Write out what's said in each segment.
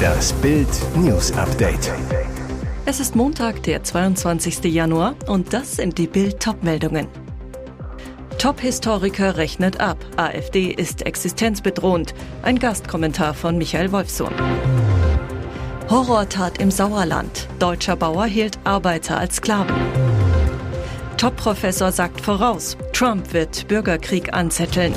Das Bild News Update. Es ist Montag, der 22. Januar und das sind die Bild Topmeldungen. Top-Historiker rechnet ab. AfD ist existenzbedrohend. Ein Gastkommentar von Michael Wolfsohn. Horrortat im Sauerland. Deutscher Bauer hielt Arbeiter als Sklaven. Top-Professor sagt voraus, Trump wird Bürgerkrieg anzetteln.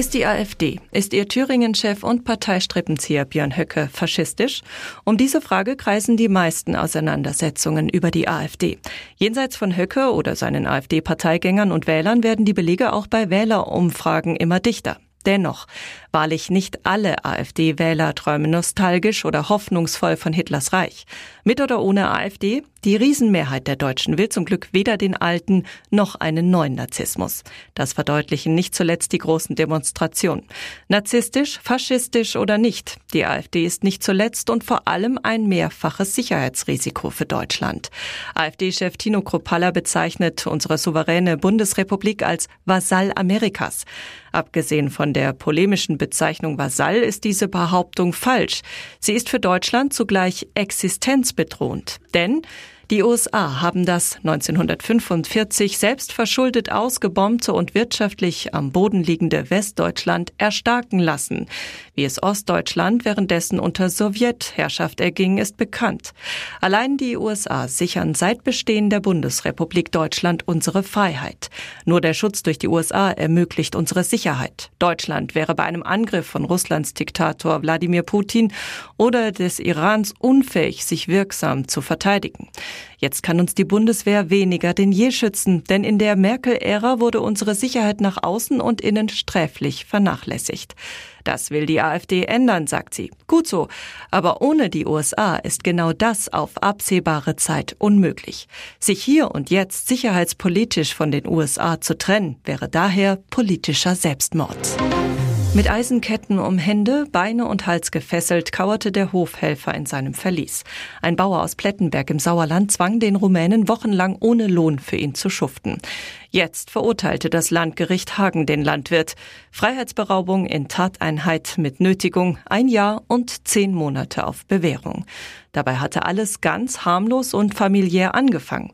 Ist die AfD, ist ihr Thüringen-Chef und Parteistrippenzieher Björn Höcke faschistisch? Um diese Frage kreisen die meisten Auseinandersetzungen über die AfD. Jenseits von Höcke oder seinen AfD-Parteigängern und Wählern werden die Belege auch bei Wählerumfragen immer dichter. Dennoch, wahrlich nicht alle AfD-Wähler träumen nostalgisch oder hoffnungsvoll von Hitlers Reich. Mit oder ohne AfD, die Riesenmehrheit der Deutschen will zum Glück weder den alten noch einen neuen Narzissmus. Das verdeutlichen nicht zuletzt die großen Demonstrationen. Narzisstisch, faschistisch oder nicht, die AfD ist nicht zuletzt und vor allem ein mehrfaches Sicherheitsrisiko für Deutschland. AfD-Chef Tino Kropalla bezeichnet unsere souveräne Bundesrepublik als Vasall Amerikas. Abgesehen von der polemischen Bezeichnung Vasall ist diese Behauptung falsch. Sie ist für Deutschland zugleich existenzbedrohend. Denn die USA haben das 1945 selbst verschuldet ausgebombte und wirtschaftlich am Boden liegende Westdeutschland erstarken lassen. Wie es Ostdeutschland währenddessen unter Sowjetherrschaft erging, ist bekannt. Allein die USA sichern seit Bestehen der Bundesrepublik Deutschland unsere Freiheit. Nur der Schutz durch die USA ermöglicht unsere Sicherheit. Deutschland wäre bei einem Angriff von Russlands Diktator Wladimir Putin oder des Irans unfähig, sich wirksam zu verteidigen. Jetzt kann uns die Bundeswehr weniger denn je schützen, denn in der Merkel-Ära wurde unsere Sicherheit nach außen und innen sträflich vernachlässigt. Das will die AfD ändern, sagt sie. Gut so. Aber ohne die USA ist genau das auf absehbare Zeit unmöglich. Sich hier und jetzt sicherheitspolitisch von den USA zu trennen, wäre daher politischer Selbstmord. Mit Eisenketten um Hände, Beine und Hals gefesselt, kauerte der Hofhelfer in seinem Verlies. Ein Bauer aus Plettenberg im Sauerland zwang den Rumänen wochenlang ohne Lohn für ihn zu schuften. Jetzt verurteilte das Landgericht Hagen den Landwirt. Freiheitsberaubung in Tateinheit mit Nötigung, ein Jahr und zehn Monate auf Bewährung. Dabei hatte alles ganz harmlos und familiär angefangen.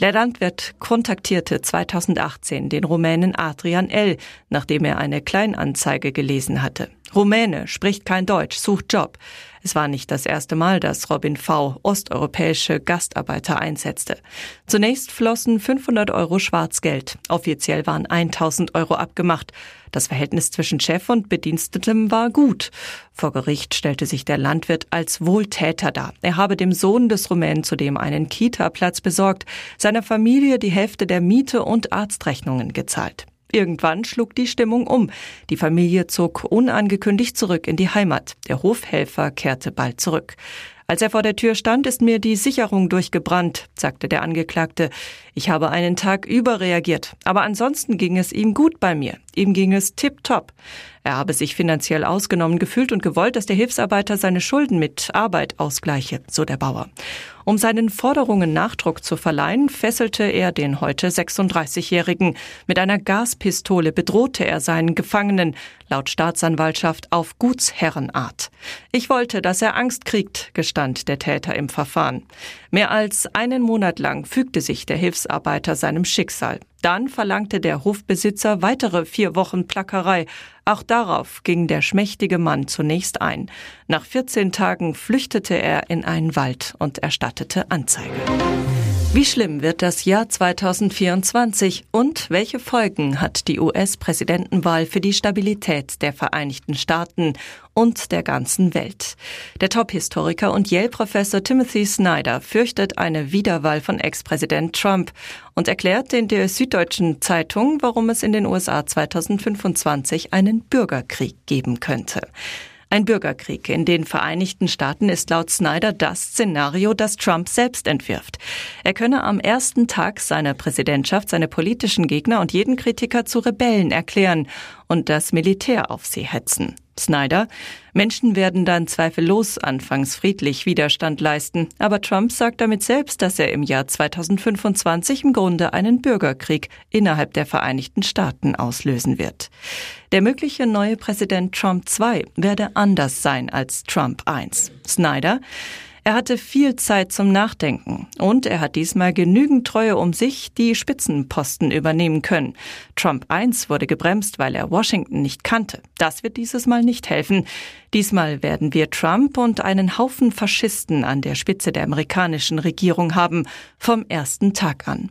Der Landwirt kontaktierte 2018 den Rumänen Adrian L., nachdem er eine Kleinanzeige gelesen hatte. Rumäne, spricht kein Deutsch, sucht Job. Es war nicht das erste Mal, dass Robin V. osteuropäische Gastarbeiter einsetzte. Zunächst flossen 500 Euro Schwarzgeld. Offiziell waren 1000 Euro abgemacht. Das Verhältnis zwischen Chef und Bedienstetem war gut. Vor Gericht stellte sich der Landwirt als Wohltäter dar. Er habe dem Sohn des Rumänen zudem einen Kita-Platz besorgt, seiner Familie die Hälfte der Miete und Arztrechnungen gezahlt. Irgendwann schlug die Stimmung um. Die Familie zog unangekündigt zurück in die Heimat. Der Hofhelfer kehrte bald zurück. Als er vor der Tür stand, ist mir die Sicherung durchgebrannt, sagte der Angeklagte. Ich habe einen Tag überreagiert, aber ansonsten ging es ihm gut bei mir. Ihm ging es tipptopp. Er habe sich finanziell ausgenommen gefühlt und gewollt, dass der Hilfsarbeiter seine Schulden mit Arbeit ausgleiche, so der Bauer. Um seinen Forderungen Nachdruck zu verleihen, fesselte er den heute 36-Jährigen. Mit einer Gaspistole bedrohte er seinen Gefangenen, laut Staatsanwaltschaft auf Gutsherrenart. Ich wollte, dass er Angst kriegt, gestand der Täter im Verfahren. Mehr als einen Monat lang fügte sich der Hilfsarbeiter seinem Schicksal. Dann verlangte der Hofbesitzer weitere vier Wochen Plackerei. Auch darauf ging der schmächtige Mann zunächst ein. Nach 14 Tagen flüchtete er in einen Wald und erstattete Anzeige. Wie schlimm wird das Jahr 2024 und welche Folgen hat die US-Präsidentenwahl für die Stabilität der Vereinigten Staaten und der ganzen Welt? Der Top-Historiker und Yale-Professor Timothy Snyder fürchtet eine Wiederwahl von Ex-Präsident Trump und erklärt in der Süddeutschen Zeitung, warum es in den USA 2025 einen Bürgerkrieg geben könnte. Ein Bürgerkrieg in den Vereinigten Staaten ist laut Snyder das Szenario, das Trump selbst entwirft. Er könne am ersten Tag seiner Präsidentschaft seine politischen Gegner und jeden Kritiker zu Rebellen erklären und das Militär auf sie hetzen. Snyder, Menschen werden dann zweifellos anfangs friedlich Widerstand leisten, aber Trump sagt damit selbst, dass er im Jahr 2025 im Grunde einen Bürgerkrieg innerhalb der Vereinigten Staaten auslösen wird. Der mögliche neue Präsident Trump II werde anders sein als Trump I. Snyder er hatte viel Zeit zum Nachdenken und er hat diesmal genügend Treue um sich, die Spitzenposten übernehmen können. Trump I wurde gebremst, weil er Washington nicht kannte. Das wird dieses Mal nicht helfen. Diesmal werden wir Trump und einen Haufen Faschisten an der Spitze der amerikanischen Regierung haben, vom ersten Tag an.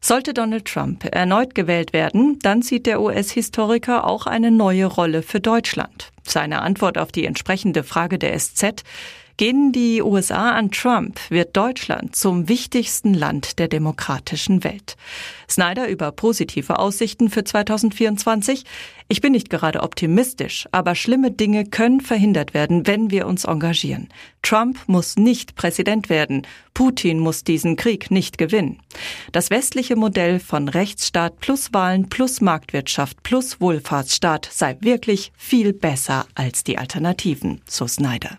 Sollte Donald Trump erneut gewählt werden, dann sieht der US-Historiker auch eine neue Rolle für Deutschland. Seine Antwort auf die entsprechende Frage der SZ Gehen die USA an Trump, wird Deutschland zum wichtigsten Land der demokratischen Welt. Snyder über positive Aussichten für 2024. Ich bin nicht gerade optimistisch, aber schlimme Dinge können verhindert werden, wenn wir uns engagieren. Trump muss nicht Präsident werden. Putin muss diesen Krieg nicht gewinnen. Das westliche Modell von Rechtsstaat plus Wahlen plus Marktwirtschaft plus Wohlfahrtsstaat sei wirklich viel besser als die Alternativen, so Snyder.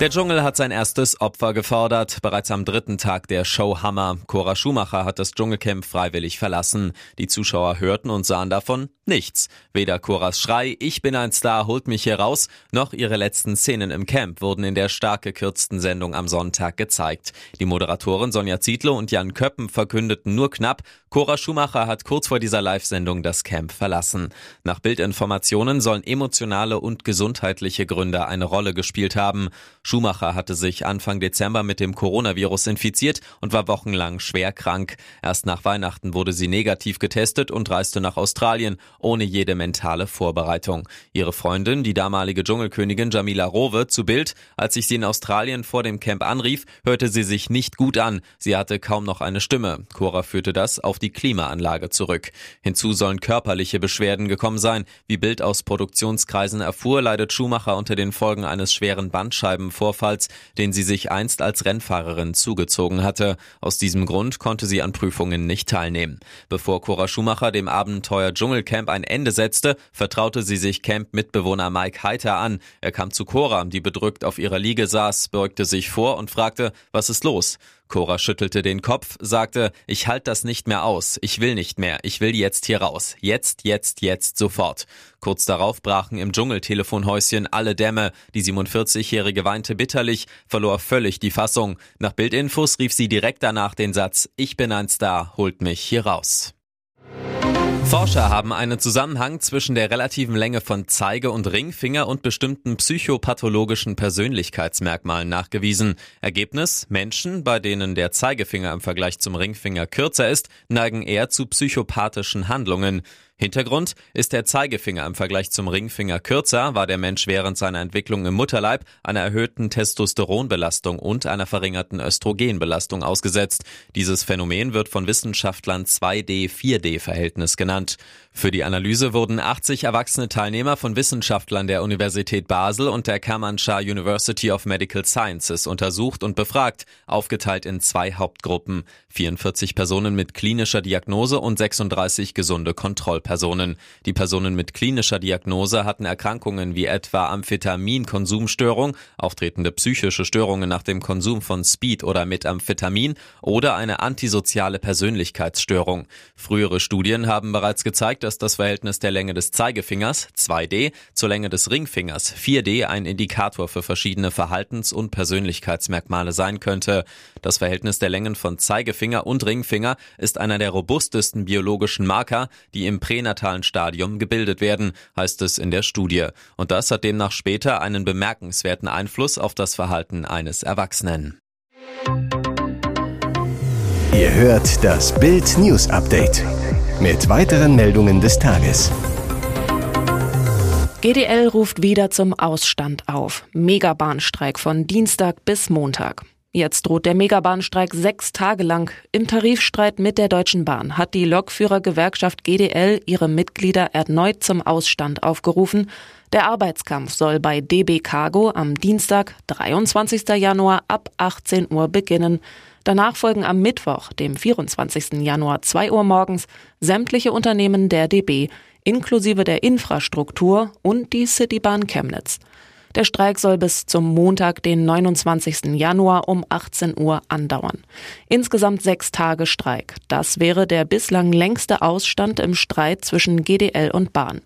Der Dschungel hat sein erstes Opfer gefordert. Bereits am dritten Tag der Show Hammer. Cora Schumacher hat das Dschungelcamp freiwillig verlassen. Die Zuschauer hörten und sahen davon nichts. Weder Coras Schrei, ich bin ein Star, holt mich hier raus, noch ihre letzten Szenen im Camp wurden in der stark gekürzten Sendung am Sonntag gezeigt. Die Moderatoren Sonja Zietlow und Jan Köppen verkündeten nur knapp, Cora Schumacher hat kurz vor dieser Live-Sendung das Camp verlassen. Nach Bildinformationen sollen emotionale und gesundheitliche Gründe eine Rolle gespielt haben. Schumacher hatte sich Anfang Dezember mit dem Coronavirus infiziert und war wochenlang schwer krank. Erst nach Weihnachten wurde sie negativ getestet und reiste nach Australien ohne jede mentale Vorbereitung. Ihre Freundin, die damalige Dschungelkönigin Jamila Rowe, zu Bild, als ich sie in Australien vor dem Camp anrief, hörte sie sich nicht gut an. Sie hatte kaum noch eine Stimme. Cora führte das auf die Klimaanlage zurück. Hinzu sollen körperliche Beschwerden gekommen sein. Wie Bild aus Produktionskreisen erfuhr, leidet Schumacher unter den Folgen eines schweren Bandscheiben Vorfalls, den sie sich einst als Rennfahrerin zugezogen hatte. Aus diesem Grund konnte sie an Prüfungen nicht teilnehmen. Bevor Cora Schumacher dem Abenteuer Dschungelcamp ein Ende setzte, vertraute sie sich Camp-Mitbewohner Mike Heiter an. Er kam zu Cora, die bedrückt auf ihrer Liege saß, beugte sich vor und fragte, was ist los? Cora schüttelte den Kopf, sagte, ich halte das nicht mehr aus, ich will nicht mehr, ich will jetzt hier raus, jetzt, jetzt, jetzt, sofort. Kurz darauf brachen im Dschungeltelefonhäuschen alle Dämme, die 47-Jährige weinte bitterlich, verlor völlig die Fassung. Nach Bildinfos rief sie direkt danach den Satz, ich bin ein Star, holt mich hier raus. Forscher haben einen Zusammenhang zwischen der relativen Länge von Zeige- und Ringfinger und bestimmten psychopathologischen Persönlichkeitsmerkmalen nachgewiesen. Ergebnis? Menschen, bei denen der Zeigefinger im Vergleich zum Ringfinger kürzer ist, neigen eher zu psychopathischen Handlungen. Hintergrund ist der Zeigefinger im Vergleich zum Ringfinger kürzer, war der Mensch während seiner Entwicklung im Mutterleib einer erhöhten Testosteronbelastung und einer verringerten Östrogenbelastung ausgesetzt. Dieses Phänomen wird von Wissenschaftlern 2D-4D-Verhältnis genannt. Für die Analyse wurden 80 erwachsene Teilnehmer von Wissenschaftlern der Universität Basel und der Kermanschah University of Medical Sciences untersucht und befragt, aufgeteilt in zwei Hauptgruppen. 44 Personen mit klinischer Diagnose und 36 gesunde Kontrollpersonen. Die Personen mit klinischer Diagnose hatten Erkrankungen wie etwa Amphetaminkonsumstörung, auftretende psychische Störungen nach dem Konsum von Speed oder Methamphetamin oder eine antisoziale Persönlichkeitsstörung. Frühere Studien haben bereits gezeigt, dass das Verhältnis der Länge des Zeigefingers 2D zur Länge des Ringfingers 4D ein Indikator für verschiedene Verhaltens- und Persönlichkeitsmerkmale sein könnte. Das Verhältnis der Längen von Zeigefinger und Ringfinger ist einer der robustesten biologischen Marker, die im pränatalen Stadium gebildet werden, heißt es in der Studie. Und das hat demnach später einen bemerkenswerten Einfluss auf das Verhalten eines Erwachsenen. Ihr hört das Bild News Update mit weiteren Meldungen des Tages. GDL ruft wieder zum Ausstand auf. Megabahnstreik von Dienstag bis Montag. Jetzt droht der Megabahnstreik sechs Tage lang. Im Tarifstreit mit der Deutschen Bahn hat die Lokführergewerkschaft GDL ihre Mitglieder erneut zum Ausstand aufgerufen. Der Arbeitskampf soll bei DB Cargo am Dienstag, 23. Januar ab 18 Uhr beginnen. Danach folgen am Mittwoch, dem 24. Januar 2 Uhr morgens, sämtliche Unternehmen der DB inklusive der Infrastruktur und die Citybahn Chemnitz. Der Streik soll bis zum Montag, den 29. Januar um 18 Uhr andauern. Insgesamt sechs Tage Streik. Das wäre der bislang längste Ausstand im Streit zwischen GDL und Bahn.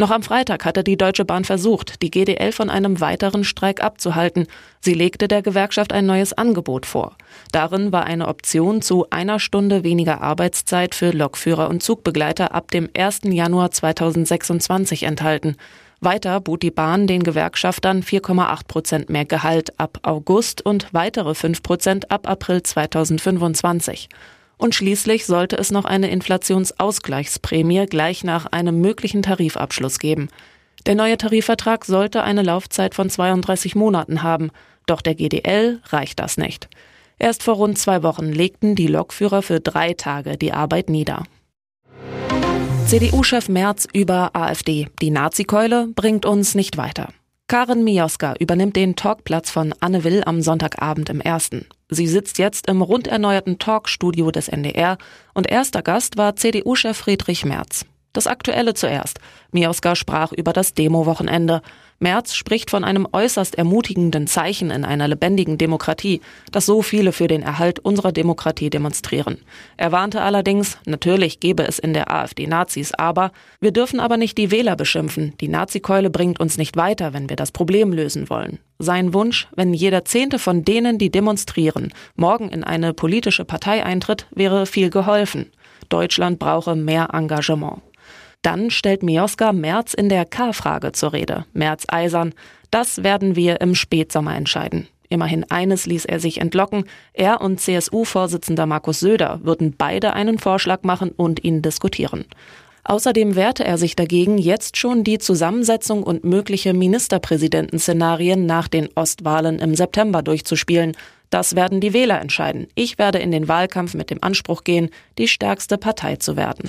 Noch am Freitag hatte die Deutsche Bahn versucht, die GDL von einem weiteren Streik abzuhalten. Sie legte der Gewerkschaft ein neues Angebot vor. Darin war eine Option zu einer Stunde weniger Arbeitszeit für Lokführer und Zugbegleiter ab dem 1. Januar 2026 enthalten. Weiter bot die Bahn den Gewerkschaftern 4,8 Prozent mehr Gehalt ab August und weitere 5 Prozent ab April 2025. Und schließlich sollte es noch eine Inflationsausgleichsprämie gleich nach einem möglichen Tarifabschluss geben. Der neue Tarifvertrag sollte eine Laufzeit von 32 Monaten haben, doch der GDL reicht das nicht. Erst vor rund zwei Wochen legten die Lokführer für drei Tage die Arbeit nieder. CDU-Chef Merz über AfD. Die Nazikeule bringt uns nicht weiter. Karin Mioska übernimmt den Talkplatz von Anne Will am Sonntagabend im Ersten. Sie sitzt jetzt im rund erneuerten Talkstudio des NDR und erster Gast war CDU-Chef Friedrich Merz. Das Aktuelle zuerst. Mioska sprach über das Demo-Wochenende. Merz spricht von einem äußerst ermutigenden Zeichen in einer lebendigen Demokratie, dass so viele für den Erhalt unserer Demokratie demonstrieren. Er warnte allerdings, natürlich gebe es in der AfD Nazis, aber wir dürfen aber nicht die Wähler beschimpfen. Die Nazikeule bringt uns nicht weiter, wenn wir das Problem lösen wollen. Sein Wunsch, wenn jeder Zehnte von denen, die demonstrieren, morgen in eine politische Partei eintritt, wäre viel geholfen. Deutschland brauche mehr Engagement. Dann stellt Mioska Merz in der K-Frage zur Rede. Merz eisern, das werden wir im Spätsommer entscheiden. Immerhin eines ließ er sich entlocken. Er und CSU-Vorsitzender Markus Söder würden beide einen Vorschlag machen und ihn diskutieren. Außerdem wehrte er sich dagegen, jetzt schon die Zusammensetzung und mögliche Ministerpräsidentenszenarien nach den Ostwahlen im September durchzuspielen. Das werden die Wähler entscheiden. Ich werde in den Wahlkampf mit dem Anspruch gehen, die stärkste Partei zu werden.